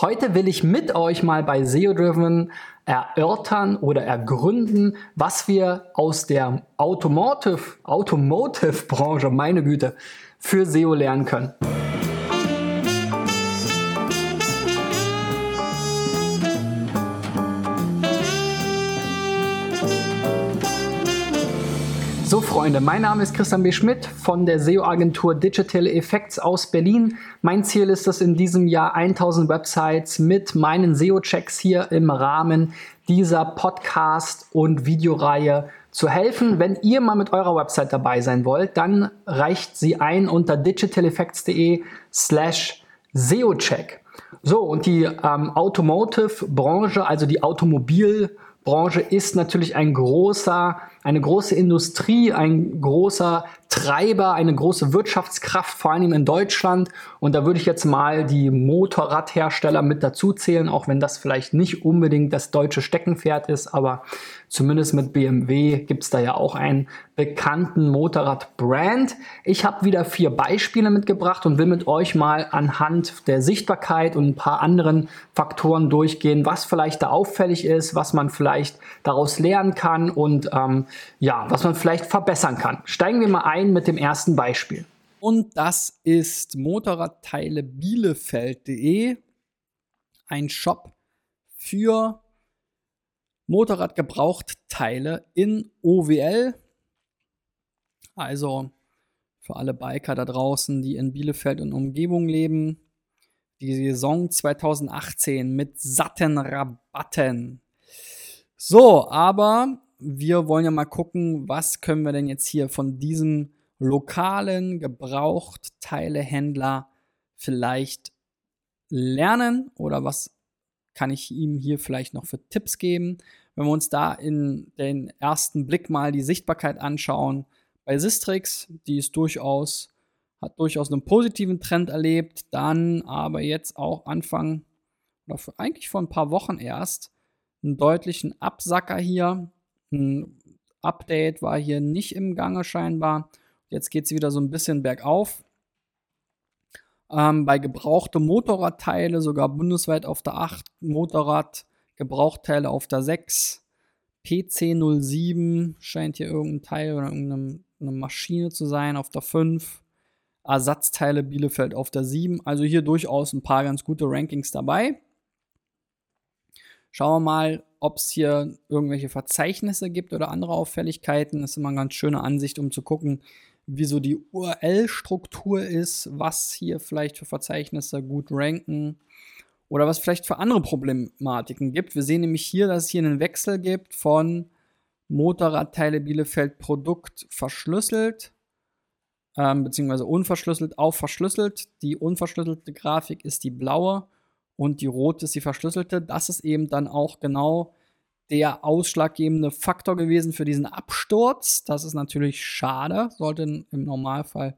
Heute will ich mit euch mal bei SEO Driven erörtern oder ergründen, was wir aus der Automotive, Automotive Branche, meine Güte, für SEO lernen können. Freunde, mein Name ist Christian B. Schmidt von der SEO-Agentur Digital Effects aus Berlin. Mein Ziel ist es in diesem Jahr 1000 Websites mit meinen SEO-Checks hier im Rahmen dieser Podcast- und Videoreihe zu helfen. Wenn ihr mal mit eurer Website dabei sein wollt, dann reicht sie ein unter digitaleffects.de slash SEO-Check. So, und die ähm, Automotive-Branche, also die Automobilbranche, ist natürlich ein großer eine große Industrie, ein großer Treiber, eine große Wirtschaftskraft, vor allem in Deutschland. Und da würde ich jetzt mal die Motorradhersteller mit dazu zählen, auch wenn das vielleicht nicht unbedingt das deutsche Steckenpferd ist, aber zumindest mit BMW gibt es da ja auch einen bekannten Motorradbrand. Ich habe wieder vier Beispiele mitgebracht und will mit euch mal anhand der Sichtbarkeit und ein paar anderen Faktoren durchgehen, was vielleicht da auffällig ist, was man vielleicht daraus lernen kann und ähm, ja, was man vielleicht verbessern kann. Steigen wir mal ein mit dem ersten Beispiel. Und das ist Motorradteile Bielefeld.de, ein Shop für Motorradgebrauchtteile in OWL. Also für alle Biker da draußen, die in Bielefeld und Umgebung leben. Die Saison 2018 mit satten Rabatten. So, aber wir wollen ja mal gucken, was können wir denn jetzt hier von diesem lokalen Gebrauchtteilehändler vielleicht lernen oder was kann ich ihm hier vielleicht noch für Tipps geben? Wenn wir uns da in den ersten Blick mal die Sichtbarkeit anschauen, bei Sistrix, die ist durchaus, hat durchaus einen positiven Trend erlebt, dann aber jetzt auch Anfang, oder eigentlich vor ein paar Wochen erst, einen deutlichen Absacker hier. Ein Update war hier nicht im Gange scheinbar. Jetzt geht es wieder so ein bisschen bergauf. Ähm, bei gebrauchte Motorradteile sogar bundesweit auf der 8, Motorrad, Gebrauchtteile auf der 6. PC07 scheint hier irgendein Teil oder irgendeine Maschine zu sein auf der 5. Ersatzteile Bielefeld auf der 7. Also hier durchaus ein paar ganz gute Rankings dabei. Schauen wir mal, ob es hier irgendwelche Verzeichnisse gibt oder andere Auffälligkeiten. Das ist immer eine ganz schöne Ansicht, um zu gucken, wie so die URL-Struktur ist, was hier vielleicht für Verzeichnisse gut ranken oder was vielleicht für andere Problematiken gibt. Wir sehen nämlich hier, dass es hier einen Wechsel gibt von Motorradteile Bielefeld Produkt verschlüsselt, ähm, beziehungsweise unverschlüsselt auf verschlüsselt. Die unverschlüsselte Grafik ist die blaue und die rote ist die verschlüsselte. Das ist eben dann auch genau der ausschlaggebende Faktor gewesen für diesen Absturz. Das ist natürlich schade, sollte im Normalfall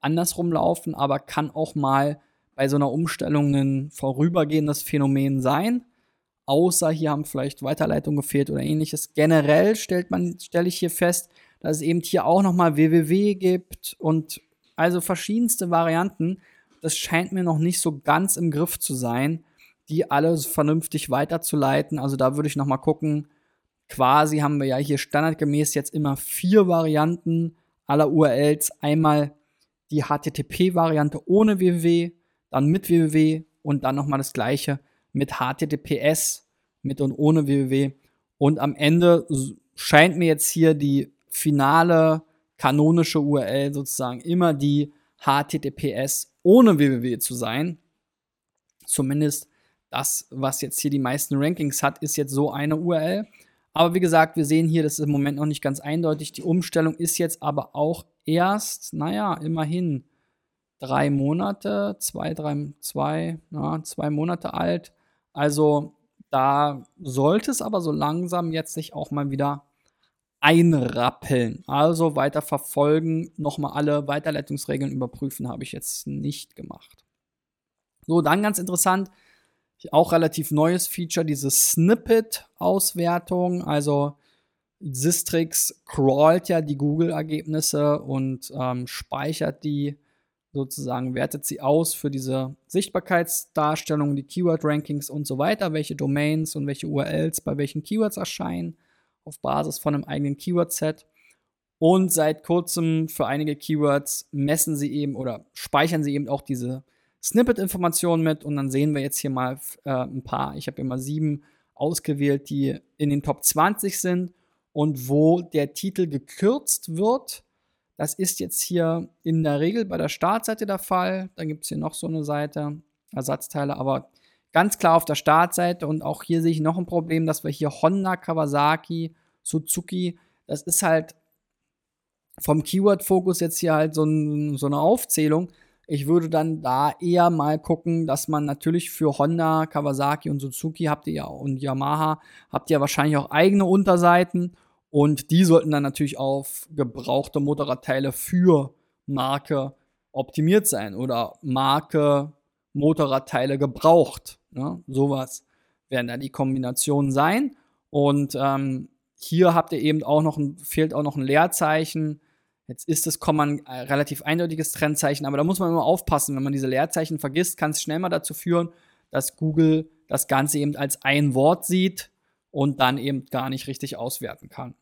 andersrum laufen, aber kann auch mal bei so einer Umstellung ein vorübergehendes Phänomen sein. Außer hier haben vielleicht Weiterleitungen gefehlt oder ähnliches. Generell stellt man, stelle ich hier fest, dass es eben hier auch nochmal www gibt und also verschiedenste Varianten, das scheint mir noch nicht so ganz im Griff zu sein, die alle vernünftig weiterzuleiten. Also da würde ich noch mal gucken. Quasi haben wir ja hier standardgemäß jetzt immer vier Varianten aller URLs. Einmal die HTTP-Variante ohne www, dann mit www und dann noch mal das gleiche mit HTTPS, mit und ohne www. Und am Ende scheint mir jetzt hier die finale kanonische URL sozusagen immer die HTTPS ohne www zu sein. Zumindest das, was jetzt hier die meisten Rankings hat, ist jetzt so eine URL. Aber wie gesagt, wir sehen hier, das ist im Moment noch nicht ganz eindeutig. Die Umstellung ist jetzt aber auch erst, naja, immerhin drei Monate, zwei, drei, zwei, na, zwei Monate alt. Also da sollte es aber so langsam jetzt sich auch mal wieder einrappeln. Also weiter verfolgen, nochmal alle Weiterleitungsregeln überprüfen, habe ich jetzt nicht gemacht. So, dann ganz interessant, auch relativ neues Feature, diese Snippet-Auswertung. Also Sistrix crawlt ja die Google-Ergebnisse und ähm, speichert die sozusagen wertet sie aus für diese Sichtbarkeitsdarstellung, die Keyword-Rankings und so weiter, welche Domains und welche URLs bei welchen Keywords erscheinen, auf Basis von einem eigenen Keyword-Set. Und seit kurzem für einige Keywords messen sie eben oder speichern sie eben auch diese Snippet-Informationen mit. Und dann sehen wir jetzt hier mal äh, ein paar. Ich habe immer sieben ausgewählt, die in den Top 20 sind und wo der Titel gekürzt wird das ist jetzt hier in der Regel bei der Startseite der Fall. Dann gibt es hier noch so eine Seite, Ersatzteile, aber ganz klar auf der Startseite. Und auch hier sehe ich noch ein Problem, dass wir hier Honda, Kawasaki, Suzuki, das ist halt vom Keyword-Fokus jetzt hier halt so, ein, so eine Aufzählung. Ich würde dann da eher mal gucken, dass man natürlich für Honda, Kawasaki und Suzuki habt ihr ja und Yamaha habt ihr wahrscheinlich auch eigene Unterseiten und die sollten dann natürlich auf gebrauchte Motorradteile für Marke optimiert sein oder Marke Motorradteile gebraucht. Ne? Sowas werden da die Kombinationen sein. Und ähm, hier habt ihr eben auch noch ein, fehlt auch noch ein Leerzeichen. Jetzt ist das Komma ein äh, relativ eindeutiges Trennzeichen, aber da muss man immer aufpassen. Wenn man diese Leerzeichen vergisst, kann es schnell mal dazu führen, dass Google das Ganze eben als ein Wort sieht und dann eben gar nicht richtig auswerten kann.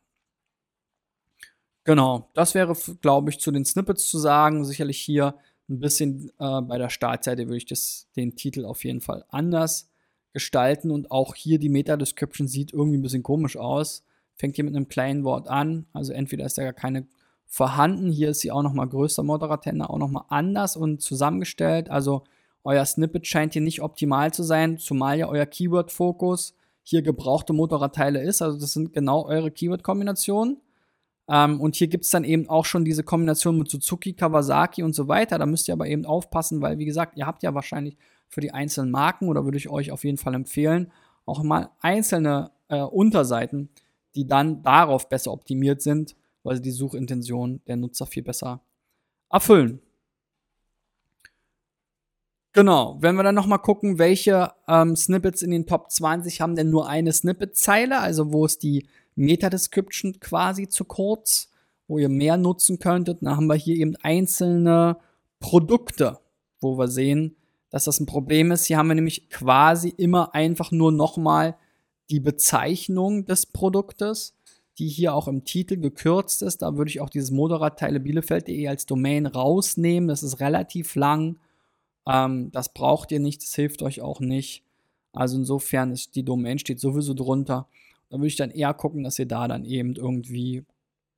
Genau, das wäre, glaube ich, zu den Snippets zu sagen. Sicherlich hier ein bisschen äh, bei der Startseite würde ich das, den Titel auf jeden Fall anders gestalten und auch hier die Meta-Description sieht irgendwie ein bisschen komisch aus. Fängt hier mit einem kleinen Wort an, also entweder ist da gar keine vorhanden, hier ist sie auch nochmal größer, Moderatender, auch nochmal anders und zusammengestellt. Also euer Snippet scheint hier nicht optimal zu sein, zumal ja euer Keyword-Fokus hier gebrauchte Motorradteile ist. Also das sind genau eure Keyword-Kombinationen. Ähm, und hier gibt es dann eben auch schon diese Kombination mit Suzuki, Kawasaki und so weiter. Da müsst ihr aber eben aufpassen, weil, wie gesagt, ihr habt ja wahrscheinlich für die einzelnen Marken oder würde ich euch auf jeden Fall empfehlen, auch mal einzelne äh, Unterseiten, die dann darauf besser optimiert sind, weil sie die Suchintention der Nutzer viel besser erfüllen. Genau, wenn wir dann nochmal gucken, welche ähm, Snippets in den Top 20 haben denn nur eine Snippet-Zeile, also wo ist die Meta-Description quasi zu kurz, wo ihr mehr nutzen könntet. Dann haben wir hier eben einzelne Produkte, wo wir sehen, dass das ein Problem ist. Hier haben wir nämlich quasi immer einfach nur nochmal die Bezeichnung des Produktes, die hier auch im Titel gekürzt ist. Da würde ich auch dieses Motorradteile Bielefeld.de als Domain rausnehmen. Das ist relativ lang. Ähm, das braucht ihr nicht, das hilft euch auch nicht. Also insofern ist die Domain steht sowieso drunter. Da würde ich dann eher gucken, dass ihr da dann eben irgendwie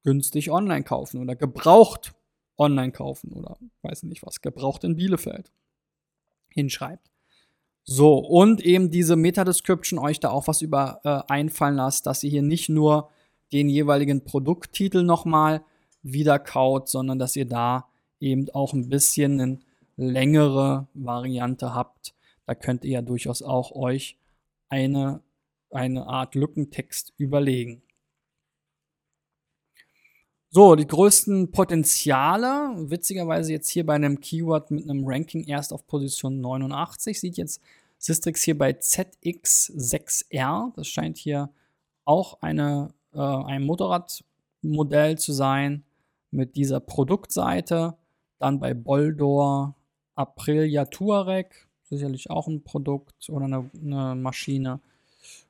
günstig online kaufen oder gebraucht online kaufen oder weiß nicht was, gebraucht in Bielefeld hinschreibt. So, und eben diese Meta-Description euch da auch was über äh, einfallen lasst, dass ihr hier nicht nur den jeweiligen Produkttitel nochmal wiederkaut, sondern dass ihr da eben auch ein bisschen eine längere Variante habt. Da könnt ihr ja durchaus auch euch eine eine Art Lückentext überlegen. So, die größten Potenziale, witzigerweise jetzt hier bei einem Keyword mit einem Ranking erst auf Position 89, sieht jetzt Sistrix hier bei ZX6R. Das scheint hier auch eine, äh, ein Motorradmodell zu sein mit dieser Produktseite. Dann bei Boldor Aprilia Touareg, sicherlich auch ein Produkt oder eine, eine Maschine.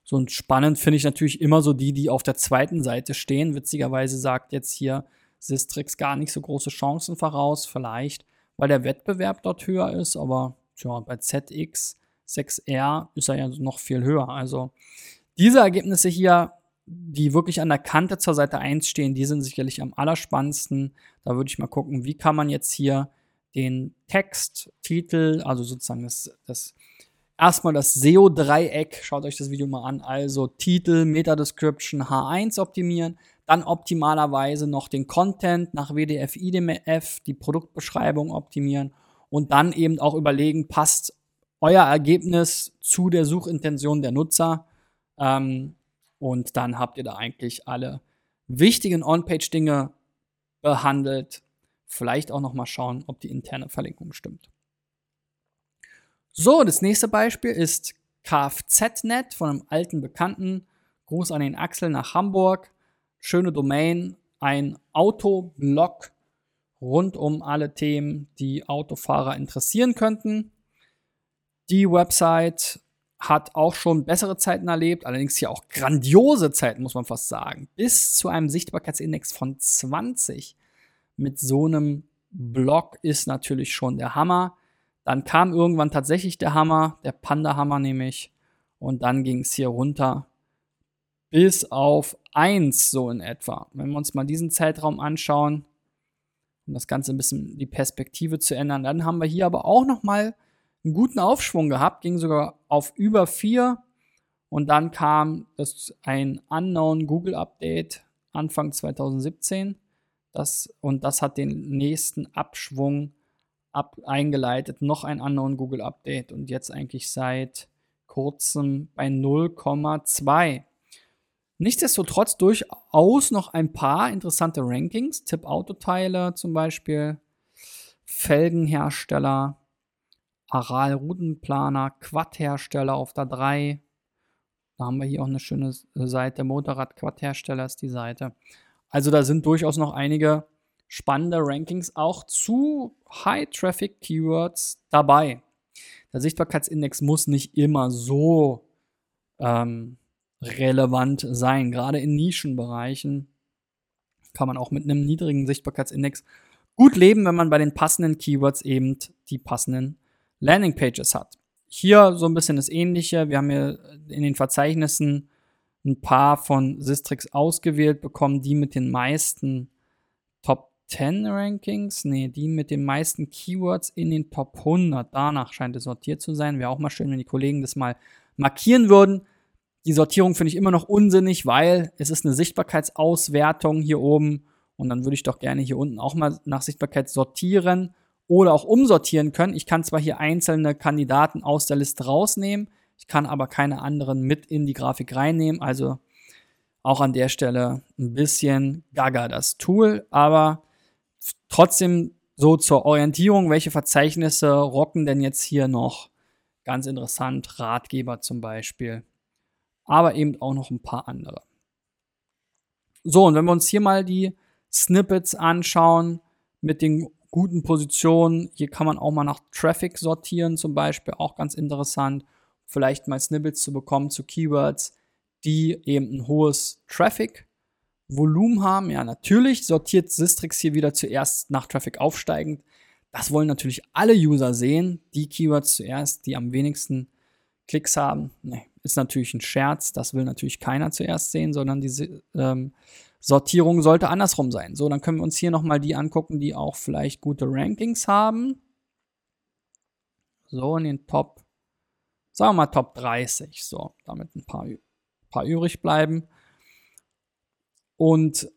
So und spannend finde ich natürlich immer so die, die auf der zweiten Seite stehen. Witzigerweise sagt jetzt hier Sistrix gar nicht so große Chancen voraus, vielleicht, weil der Wettbewerb dort höher ist, aber tja, bei ZX 6R ist er ja noch viel höher. Also diese Ergebnisse hier, die wirklich an der Kante zur Seite 1 stehen, die sind sicherlich am allerspannendsten. Da würde ich mal gucken, wie kann man jetzt hier den Text, Titel, also sozusagen das, das Erstmal das SEO-Dreieck, schaut euch das Video mal an. Also Titel, Meta-Description, H1 optimieren, dann optimalerweise noch den Content nach WDF, IDMF, die Produktbeschreibung optimieren und dann eben auch überlegen, passt euer Ergebnis zu der Suchintention der Nutzer. Ähm, und dann habt ihr da eigentlich alle wichtigen On-Page-Dinge behandelt. Vielleicht auch noch mal schauen, ob die interne Verlinkung stimmt. So, das nächste Beispiel ist Kfz.net von einem alten Bekannten. Gruß an den Axel nach Hamburg. Schöne Domain, ein Autoblog rund um alle Themen, die Autofahrer interessieren könnten. Die Website hat auch schon bessere Zeiten erlebt, allerdings hier auch grandiose Zeiten, muss man fast sagen. Bis zu einem Sichtbarkeitsindex von 20 mit so einem Blog ist natürlich schon der Hammer. Dann kam irgendwann tatsächlich der Hammer, der Panda-Hammer nämlich. Und dann ging es hier runter bis auf 1 so in etwa. Wenn wir uns mal diesen Zeitraum anschauen, um das Ganze ein bisschen die Perspektive zu ändern, dann haben wir hier aber auch noch mal einen guten Aufschwung gehabt, ging sogar auf über 4 und dann kam das ein Unknown Google Update Anfang 2017 das, und das hat den nächsten Abschwung ab, eingeleitet, noch ein Unknown Google Update und jetzt eigentlich seit kurzem bei 0,2. Nichtsdestotrotz durchaus noch ein paar interessante Rankings. Tipp-Autoteile zum Beispiel, Felgenhersteller, Aral-Routenplaner, Quad-Hersteller auf der 3. Da haben wir hier auch eine schöne Seite. Motorrad-Quad-Hersteller ist die Seite. Also da sind durchaus noch einige spannende Rankings auch zu High-Traffic-Keywords dabei. Der Sichtbarkeitsindex muss nicht immer so ähm, relevant sein. Gerade in Nischenbereichen kann man auch mit einem niedrigen Sichtbarkeitsindex gut leben, wenn man bei den passenden Keywords eben die passenden Landingpages hat. Hier so ein bisschen das Ähnliche. Wir haben hier in den Verzeichnissen ein paar von Sistrix ausgewählt bekommen, die mit den meisten Top 10 Rankings, nee, die mit den meisten Keywords in den Top 100. Danach scheint es sortiert zu sein. Wäre auch mal schön, wenn die Kollegen das mal markieren würden. Die Sortierung finde ich immer noch unsinnig, weil es ist eine Sichtbarkeitsauswertung hier oben und dann würde ich doch gerne hier unten auch mal nach Sichtbarkeit sortieren oder auch umsortieren können. Ich kann zwar hier einzelne Kandidaten aus der Liste rausnehmen, ich kann aber keine anderen mit in die Grafik reinnehmen, also auch an der Stelle ein bisschen gaga das Tool, aber trotzdem so zur Orientierung, welche Verzeichnisse rocken denn jetzt hier noch? Ganz interessant, Ratgeber zum Beispiel aber eben auch noch ein paar andere. So, und wenn wir uns hier mal die Snippets anschauen mit den guten Positionen, hier kann man auch mal nach Traffic sortieren, zum Beispiel, auch ganz interessant, vielleicht mal Snippets zu bekommen zu Keywords, die eben ein hohes Traffic-Volumen haben. Ja, natürlich sortiert Sistrix hier wieder zuerst nach Traffic aufsteigend. Das wollen natürlich alle User sehen, die Keywords zuerst, die am wenigsten Klicks haben. Nee, ist natürlich ein Scherz, das will natürlich keiner zuerst sehen, sondern diese ähm, Sortierung sollte andersrum sein. So, dann können wir uns hier nochmal die angucken, die auch vielleicht gute Rankings haben. So, in den Top, sagen wir mal Top 30, so, damit ein paar, paar übrig bleiben. Und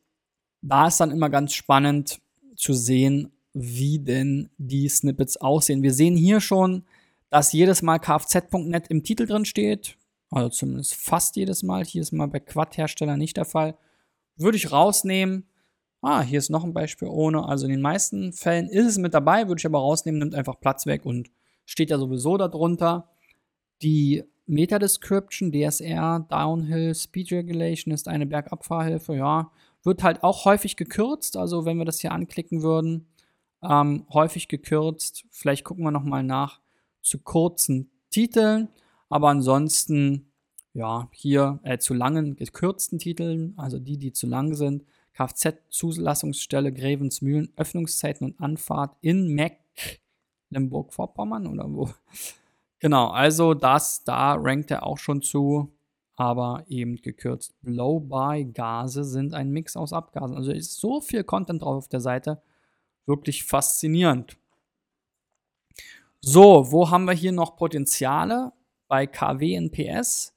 da ist dann immer ganz spannend zu sehen, wie denn die Snippets aussehen. Wir sehen hier schon, dass jedes Mal kfz.net im Titel drin steht. Also zumindest fast jedes Mal. Hier ist mal bei Quad-Hersteller nicht der Fall. Würde ich rausnehmen. Ah, hier ist noch ein Beispiel ohne. Also in den meisten Fällen ist es mit dabei, würde ich aber rausnehmen, nimmt einfach Platz weg und steht ja sowieso darunter. Die Meta-Description, DSR, Downhill, Speed Regulation ist eine Bergabfahrhilfe, ja. Wird halt auch häufig gekürzt, also wenn wir das hier anklicken würden, ähm, häufig gekürzt. Vielleicht gucken wir nochmal nach zu kurzen Titeln. Aber ansonsten, ja, hier äh, zu langen, gekürzten Titeln, also die, die zu lang sind. Kfz-Zulassungsstelle Grevensmühlen, Öffnungszeiten und Anfahrt in Mecklenburg-Vorpommern oder wo? Genau, also das, da rankt er auch schon zu, aber eben gekürzt. Blow-by-Gase sind ein Mix aus Abgasen. Also ist so viel Content drauf auf der Seite. Wirklich faszinierend. So, wo haben wir hier noch Potenziale? bei KW NPS.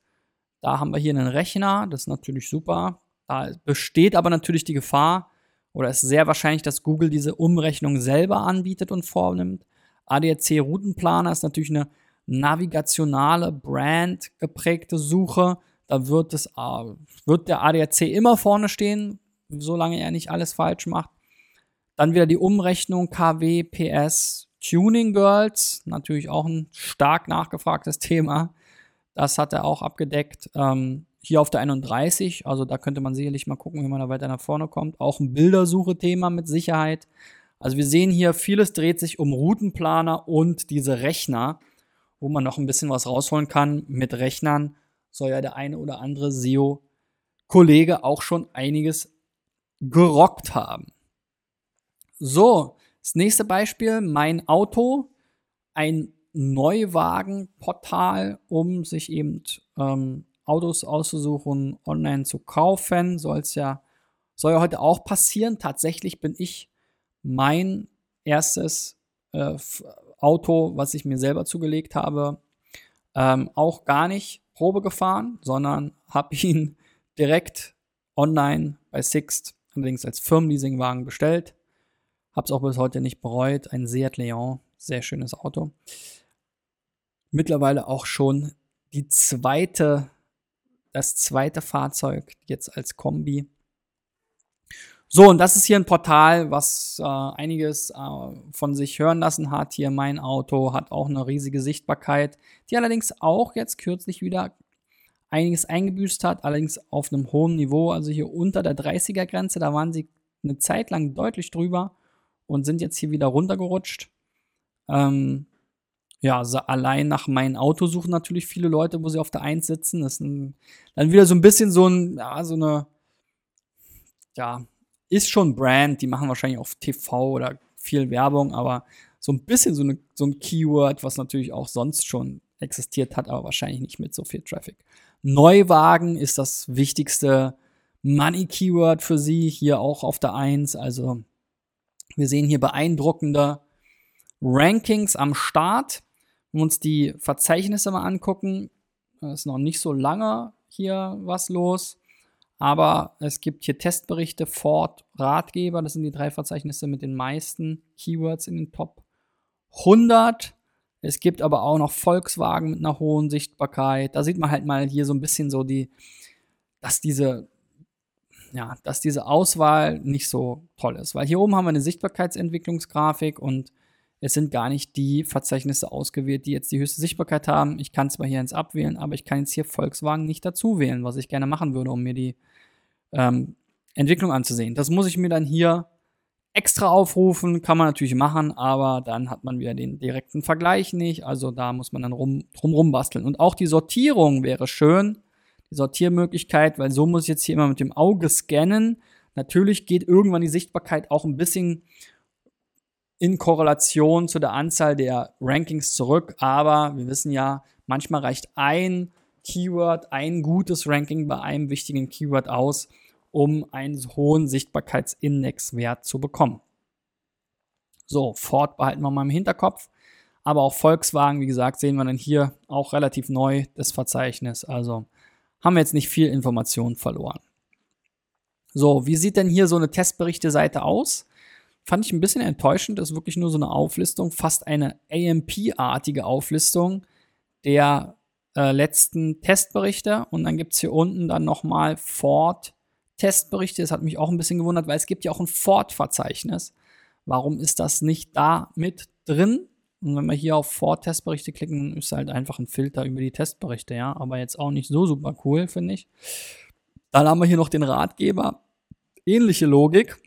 Da haben wir hier einen Rechner, das ist natürlich super. Da besteht aber natürlich die Gefahr oder ist sehr wahrscheinlich, dass Google diese Umrechnung selber anbietet und vornimmt. ADAC Routenplaner ist natürlich eine navigationale, Brand geprägte Suche. Da wird, es, wird der ADAC immer vorne stehen, solange er nicht alles falsch macht. Dann wieder die Umrechnung KW, PS, Tuning Girls, natürlich auch ein stark nachgefragtes Thema. Das hat er auch abgedeckt. Ähm, hier auf der 31, also da könnte man sicherlich mal gucken, wie man da weiter nach vorne kommt. Auch ein Bildersuche-Thema mit Sicherheit. Also wir sehen hier, vieles dreht sich um Routenplaner und diese Rechner, wo man noch ein bisschen was rausholen kann. Mit Rechnern soll ja der eine oder andere SEO-Kollege auch schon einiges gerockt haben. So, das nächste Beispiel, mein Auto, ein Neuwagenportal, um sich eben ähm, Autos auszusuchen, online zu kaufen. Soll es ja, soll ja heute auch passieren. Tatsächlich bin ich mein erstes äh, Auto, was ich mir selber zugelegt habe, ähm, auch gar nicht Probe gefahren, sondern habe ihn direkt online bei Sixt, allerdings als Firmenleasingwagen bestellt. Habe es auch bis heute nicht bereut. Ein Seat Leon, sehr schönes Auto. Mittlerweile auch schon die zweite, das zweite Fahrzeug jetzt als Kombi. So, und das ist hier ein Portal, was äh, einiges äh, von sich hören lassen hat. Hier mein Auto hat auch eine riesige Sichtbarkeit, die allerdings auch jetzt kürzlich wieder einiges eingebüßt hat, allerdings auf einem hohen Niveau, also hier unter der 30er Grenze, da waren sie eine Zeit lang deutlich drüber und sind jetzt hier wieder runtergerutscht. Ähm, ja, so allein nach meinem Auto suchen natürlich viele Leute, wo sie auf der 1 sitzen. Das ist ein, dann wieder so ein bisschen so ein, ja, so eine, ja, ist schon Brand, die machen wahrscheinlich auf TV oder viel Werbung, aber so ein bisschen so, eine, so ein Keyword, was natürlich auch sonst schon existiert hat, aber wahrscheinlich nicht mit so viel Traffic. Neuwagen ist das wichtigste Money-Keyword für sie, hier auch auf der 1. Also wir sehen hier beeindruckende Rankings am Start. Wenn wir uns die Verzeichnisse mal angucken, ist noch nicht so lange hier was los. Aber es gibt hier Testberichte, Ford, Ratgeber, das sind die drei Verzeichnisse mit den meisten Keywords in den Top 100. Es gibt aber auch noch Volkswagen mit einer hohen Sichtbarkeit. Da sieht man halt mal hier so ein bisschen so die, dass diese, ja, dass diese Auswahl nicht so toll ist. Weil hier oben haben wir eine Sichtbarkeitsentwicklungsgrafik und es sind gar nicht die Verzeichnisse ausgewählt, die jetzt die höchste Sichtbarkeit haben. Ich kann zwar hier eins abwählen, aber ich kann jetzt hier Volkswagen nicht dazu wählen, was ich gerne machen würde, um mir die ähm, Entwicklung anzusehen. Das muss ich mir dann hier extra aufrufen, kann man natürlich machen, aber dann hat man wieder den direkten Vergleich nicht. Also da muss man dann rum, drum rumbasteln. Und auch die Sortierung wäre schön, die Sortiermöglichkeit, weil so muss ich jetzt hier immer mit dem Auge scannen. Natürlich geht irgendwann die Sichtbarkeit auch ein bisschen in Korrelation zu der Anzahl der Rankings zurück, aber wir wissen ja, manchmal reicht ein Keyword, ein gutes Ranking bei einem wichtigen Keyword aus, um einen hohen Sichtbarkeitsindexwert zu bekommen. So, Ford behalten wir mal im Hinterkopf. Aber auch Volkswagen, wie gesagt, sehen wir dann hier auch relativ neu das Verzeichnis. Also haben wir jetzt nicht viel Information verloren. So, wie sieht denn hier so eine Testberichte-Seite aus? Fand ich ein bisschen enttäuschend. Das ist wirklich nur so eine Auflistung, fast eine AMP-artige Auflistung der äh, letzten Testberichte. Und dann gibt es hier unten dann nochmal Ford Testberichte. Das hat mich auch ein bisschen gewundert, weil es gibt ja auch ein Ford-Verzeichnis. Warum ist das nicht da mit drin? Und wenn wir hier auf Ford-Testberichte klicken, ist halt einfach ein Filter über die Testberichte, ja. Aber jetzt auch nicht so super cool, finde ich. Dann haben wir hier noch den Ratgeber. Ähnliche Logik.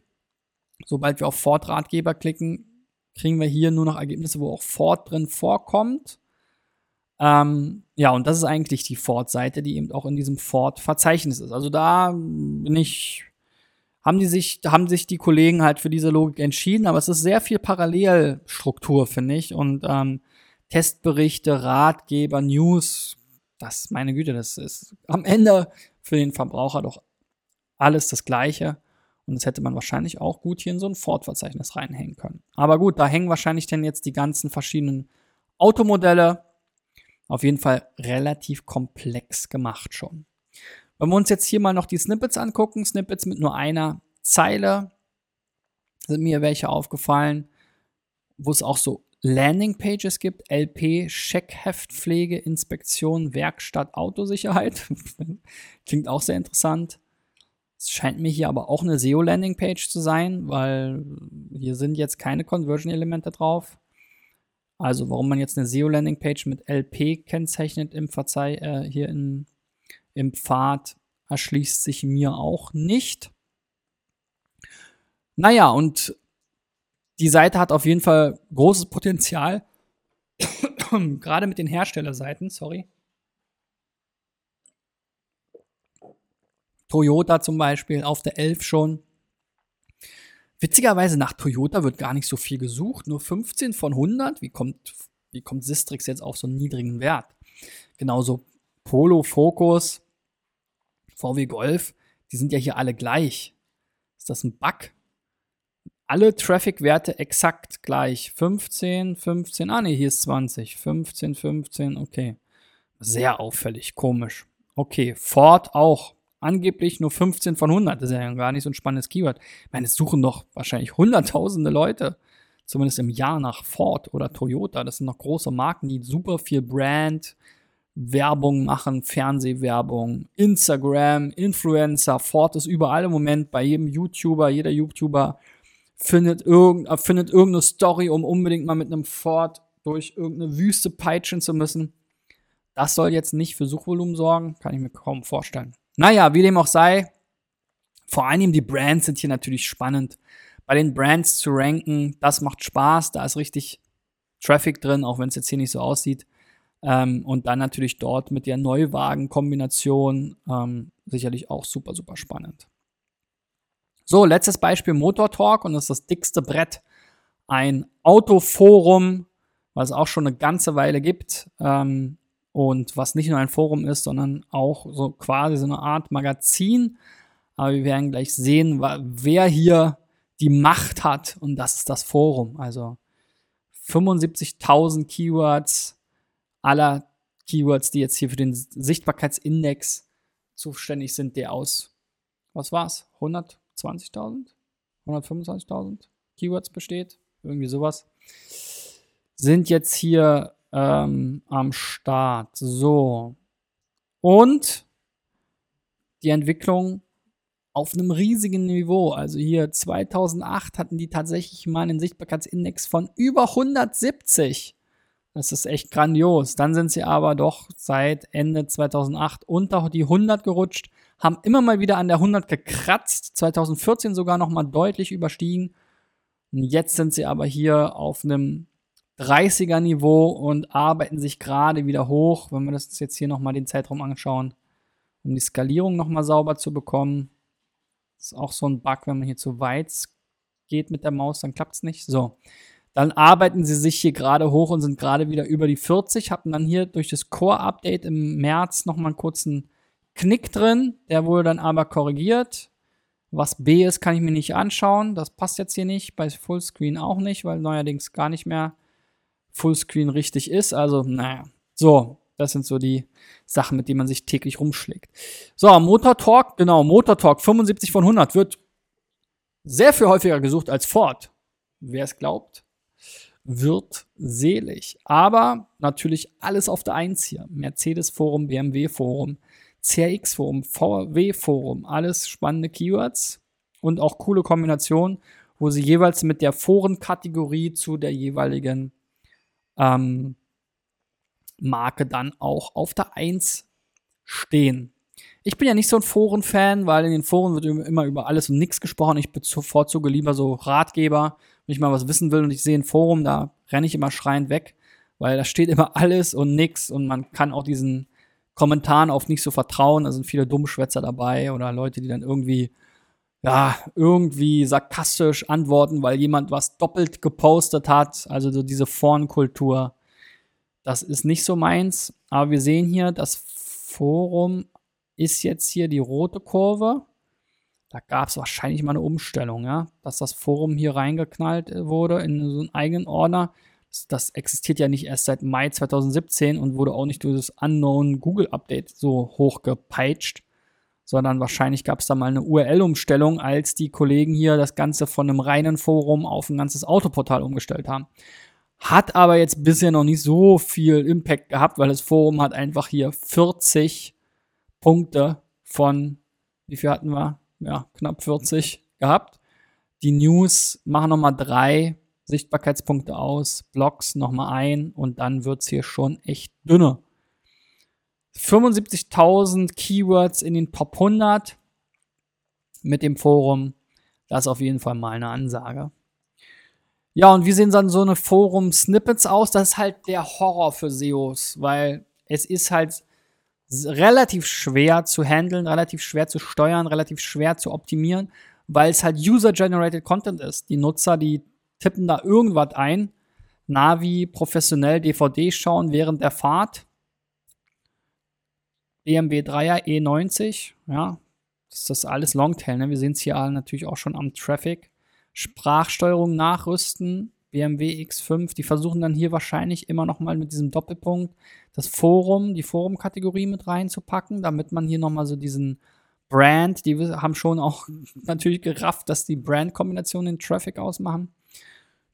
Sobald wir auf Ford-Ratgeber klicken, kriegen wir hier nur noch Ergebnisse, wo auch Ford drin vorkommt. Ähm, ja, und das ist eigentlich die Ford-Seite, die eben auch in diesem Ford-Verzeichnis ist. Also da bin ich, haben die sich, haben sich die Kollegen halt für diese Logik entschieden, aber es ist sehr viel Parallelstruktur, finde ich. Und ähm, Testberichte, Ratgeber, News, das, meine Güte, das ist am Ende für den Verbraucher doch alles das Gleiche. Und das hätte man wahrscheinlich auch gut hier in so ein Ford-Verzeichnis reinhängen können. Aber gut, da hängen wahrscheinlich dann jetzt die ganzen verschiedenen Automodelle auf jeden Fall relativ komplex gemacht schon. Wenn wir uns jetzt hier mal noch die Snippets angucken, Snippets mit nur einer Zeile, sind mir welche aufgefallen, wo es auch so Landingpages gibt, LP, Checkheftpflege, Inspektion, Werkstatt, Autosicherheit. Klingt auch sehr interessant. Es scheint mir hier aber auch eine SEO-Landingpage zu sein, weil hier sind jetzt keine Conversion-Elemente drauf. Also warum man jetzt eine SEO-Landing-Page mit LP kennzeichnet im Verzeih äh, hier in, im Pfad, erschließt sich mir auch nicht. Naja, und die Seite hat auf jeden Fall großes Potenzial. Gerade mit den Herstellerseiten, sorry. Toyota zum Beispiel auf der 11 schon. Witzigerweise nach Toyota wird gar nicht so viel gesucht, nur 15 von 100. Wie kommt, wie kommt Sistrix jetzt auf so einen niedrigen Wert? Genauso Polo, Focus, VW Golf, die sind ja hier alle gleich. Ist das ein Bug? Alle Traffic-Werte exakt gleich. 15, 15, ah ne, hier ist 20. 15, 15, okay. Sehr auffällig, komisch. Okay, Ford auch. Angeblich nur 15 von 100. Das ist ja gar nicht so ein spannendes Keyword. Ich meine, es suchen doch wahrscheinlich hunderttausende Leute, zumindest im Jahr nach Ford oder Toyota. Das sind noch große Marken, die super viel Brand, Werbung machen, Fernsehwerbung, Instagram, Influencer, Ford ist überall im Moment bei jedem YouTuber, jeder YouTuber findet, irgend, findet irgendeine Story, um unbedingt mal mit einem Ford durch irgendeine Wüste peitschen zu müssen. Das soll jetzt nicht für Suchvolumen sorgen, kann ich mir kaum vorstellen. Naja, wie dem auch sei, vor allem die Brands sind hier natürlich spannend. Bei den Brands zu ranken, das macht Spaß, da ist richtig Traffic drin, auch wenn es jetzt hier nicht so aussieht. Ähm, und dann natürlich dort mit der Neuwagen-Kombination ähm, sicherlich auch super, super spannend. So, letztes Beispiel Motor Talk und das ist das dickste Brett. Ein Autoforum, was es auch schon eine ganze Weile gibt. Ähm, und was nicht nur ein Forum ist, sondern auch so quasi so eine Art Magazin. Aber wir werden gleich sehen, wer hier die Macht hat. Und das ist das Forum. Also 75.000 Keywords aller Keywords, die jetzt hier für den Sichtbarkeitsindex zuständig sind, der aus, was war's, 120.000, 125.000 Keywords besteht, irgendwie sowas, sind jetzt hier ähm, am Start. So. Und die Entwicklung auf einem riesigen Niveau. Also hier 2008 hatten die tatsächlich mal einen Sichtbarkeitsindex von über 170. Das ist echt grandios. Dann sind sie aber doch seit Ende 2008 unter die 100 gerutscht, haben immer mal wieder an der 100 gekratzt, 2014 sogar noch mal deutlich überstiegen. Und jetzt sind sie aber hier auf einem 30er Niveau und arbeiten sich gerade wieder hoch, wenn wir das jetzt hier nochmal den Zeitraum anschauen, um die Skalierung nochmal sauber zu bekommen. Ist auch so ein Bug, wenn man hier zu weit geht mit der Maus, dann klappt es nicht. So. Dann arbeiten sie sich hier gerade hoch und sind gerade wieder über die 40, hatten dann hier durch das Core-Update im März nochmal einen kurzen Knick drin, der wurde dann aber korrigiert. Was B ist, kann ich mir nicht anschauen. Das passt jetzt hier nicht, bei Fullscreen auch nicht, weil neuerdings gar nicht mehr Fullscreen richtig ist. Also, naja. So, das sind so die Sachen, mit denen man sich täglich rumschlägt. So, Motor Talk, genau, Motor Talk 75 von 100 wird sehr viel häufiger gesucht als Ford. Wer es glaubt, wird selig. Aber natürlich alles auf der Eins hier. Mercedes Forum, BMW Forum, CRX Forum, VW Forum, alles spannende Keywords und auch coole Kombinationen, wo sie jeweils mit der Forenkategorie zu der jeweiligen ähm, Marke dann auch auf der 1 stehen. Ich bin ja nicht so ein Foren-Fan, weil in den Foren wird immer über alles und nichts gesprochen. Ich bevorzuge lieber so Ratgeber, wenn ich mal was wissen will und ich sehe ein Forum, da renne ich immer schreiend weg, weil da steht immer alles und nichts und man kann auch diesen Kommentaren oft nicht so vertrauen. Da sind viele Dummschwätzer dabei oder Leute, die dann irgendwie ja, irgendwie sarkastisch antworten, weil jemand was doppelt gepostet hat. Also so diese Forenkultur. Das ist nicht so meins. Aber wir sehen hier, das Forum ist jetzt hier die rote Kurve. Da gab es wahrscheinlich mal eine Umstellung, ja, dass das Forum hier reingeknallt wurde in so einen eigenen Ordner. Das, das existiert ja nicht erst seit Mai 2017 und wurde auch nicht durch das Unknown Google Update so hochgepeitscht sondern wahrscheinlich gab es da mal eine URL-Umstellung, als die Kollegen hier das Ganze von einem reinen Forum auf ein ganzes Autoportal umgestellt haben. Hat aber jetzt bisher noch nicht so viel Impact gehabt, weil das Forum hat einfach hier 40 Punkte von, wie viel hatten wir? Ja, knapp 40 gehabt. Die News machen nochmal drei Sichtbarkeitspunkte aus, Blogs nochmal ein und dann wird es hier schon echt dünner. 75.000 Keywords in den Top 100 mit dem Forum. Das ist auf jeden Fall mal eine Ansage. Ja, und wie sehen dann so eine Forum-Snippets aus? Das ist halt der Horror für SEOs, weil es ist halt relativ schwer zu handeln, relativ schwer zu steuern, relativ schwer zu optimieren, weil es halt User-Generated Content ist. Die Nutzer, die tippen da irgendwas ein, Navi, professionell DVD schauen während der Fahrt, BMW 3er E90, ja, das ist das alles Longtail, ne? Wir sehen es hier natürlich auch schon am Traffic. Sprachsteuerung nachrüsten, BMW X5, die versuchen dann hier wahrscheinlich immer noch mal mit diesem Doppelpunkt das Forum, die Forum-Kategorie mit reinzupacken, damit man hier noch mal so diesen Brand, die haben schon auch natürlich gerafft, dass die Brand-Kombination den Traffic ausmachen.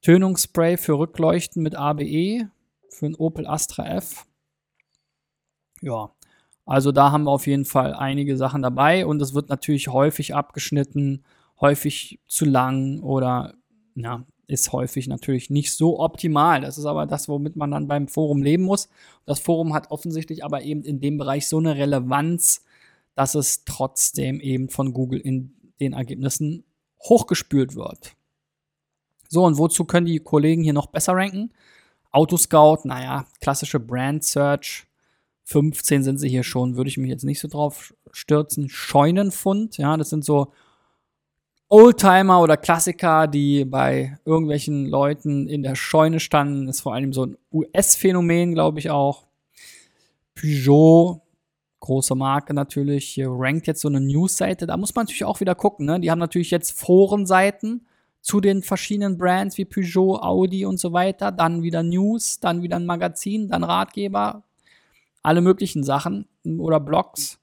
Tönungsspray für Rückleuchten mit ABE, für ein Opel Astra F. Ja, also da haben wir auf jeden Fall einige Sachen dabei und es wird natürlich häufig abgeschnitten, häufig zu lang oder ja, ist häufig natürlich nicht so optimal. Das ist aber das, womit man dann beim Forum leben muss. Das Forum hat offensichtlich aber eben in dem Bereich so eine Relevanz, dass es trotzdem eben von Google in den Ergebnissen hochgespült wird. So, und wozu können die Kollegen hier noch besser ranken? Autoscout, naja, klassische Brand Search. 15 sind sie hier schon, würde ich mich jetzt nicht so drauf stürzen. Scheunenfund, ja, das sind so Oldtimer oder Klassiker, die bei irgendwelchen Leuten in der Scheune standen, ist vor allem so ein US-Phänomen, glaube ich auch. Peugeot, große Marke natürlich, hier rankt jetzt so eine News-Seite. Da muss man natürlich auch wieder gucken. Ne? Die haben natürlich jetzt Forenseiten zu den verschiedenen Brands wie Peugeot, Audi und so weiter. Dann wieder News, dann wieder ein Magazin, dann Ratgeber, alle möglichen Sachen oder Blogs.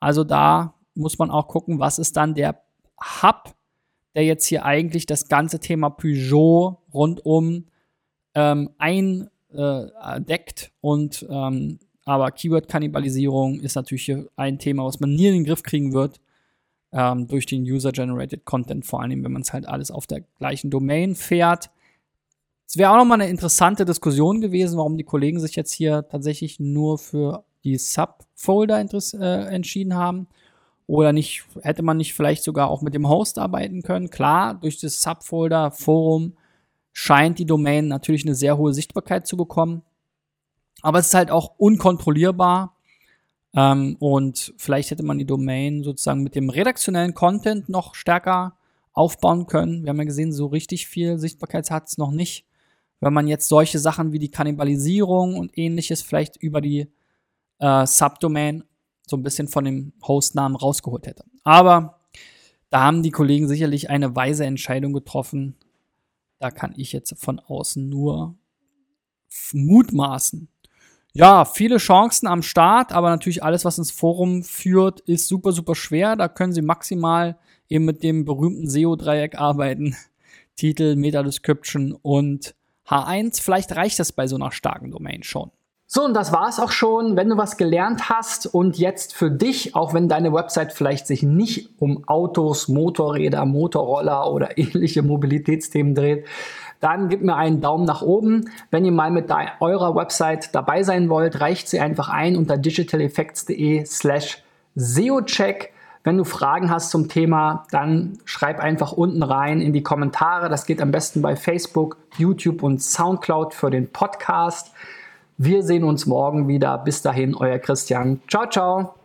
Also da muss man auch gucken, was ist dann der Hub der jetzt hier eigentlich das ganze Thema Peugeot rundum ähm, eindeckt. Äh, und ähm, aber Keyword-Kannibalisierung ist natürlich hier ein Thema, was man nie in den Griff kriegen wird. Ähm, durch den User-Generated Content, vor allem wenn man es halt alles auf der gleichen Domain fährt. Es wäre auch nochmal eine interessante Diskussion gewesen, warum die Kollegen sich jetzt hier tatsächlich nur für die Subfolder äh, entschieden haben. Oder nicht, hätte man nicht vielleicht sogar auch mit dem Host arbeiten können? Klar, durch das Subfolder Forum scheint die Domain natürlich eine sehr hohe Sichtbarkeit zu bekommen. Aber es ist halt auch unkontrollierbar. Ähm, und vielleicht hätte man die Domain sozusagen mit dem redaktionellen Content noch stärker aufbauen können. Wir haben ja gesehen, so richtig viel Sichtbarkeit hat es noch nicht. Wenn man jetzt solche Sachen wie die Kannibalisierung und ähnliches vielleicht über die äh, Subdomain so ein bisschen von dem Hostnamen rausgeholt hätte. Aber da haben die Kollegen sicherlich eine weise Entscheidung getroffen. Da kann ich jetzt von außen nur mutmaßen. Ja, viele Chancen am Start, aber natürlich alles, was ins Forum führt, ist super, super schwer. Da können Sie maximal eben mit dem berühmten SEO-Dreieck arbeiten. Titel, Meta-Description und H1. Vielleicht reicht das bei so einer starken Domain schon. So, und das war's auch schon. Wenn du was gelernt hast und jetzt für dich, auch wenn deine Website vielleicht sich nicht um Autos, Motorräder, Motorroller oder ähnliche Mobilitätsthemen dreht, dann gib mir einen Daumen nach oben. Wenn ihr mal mit eurer Website dabei sein wollt, reicht sie einfach ein unter digitaleffects.de slash SEOcheck. Wenn du Fragen hast zum Thema, dann schreib einfach unten rein in die Kommentare. Das geht am besten bei Facebook, YouTube und Soundcloud für den Podcast. Wir sehen uns morgen wieder. Bis dahin, euer Christian. Ciao, ciao.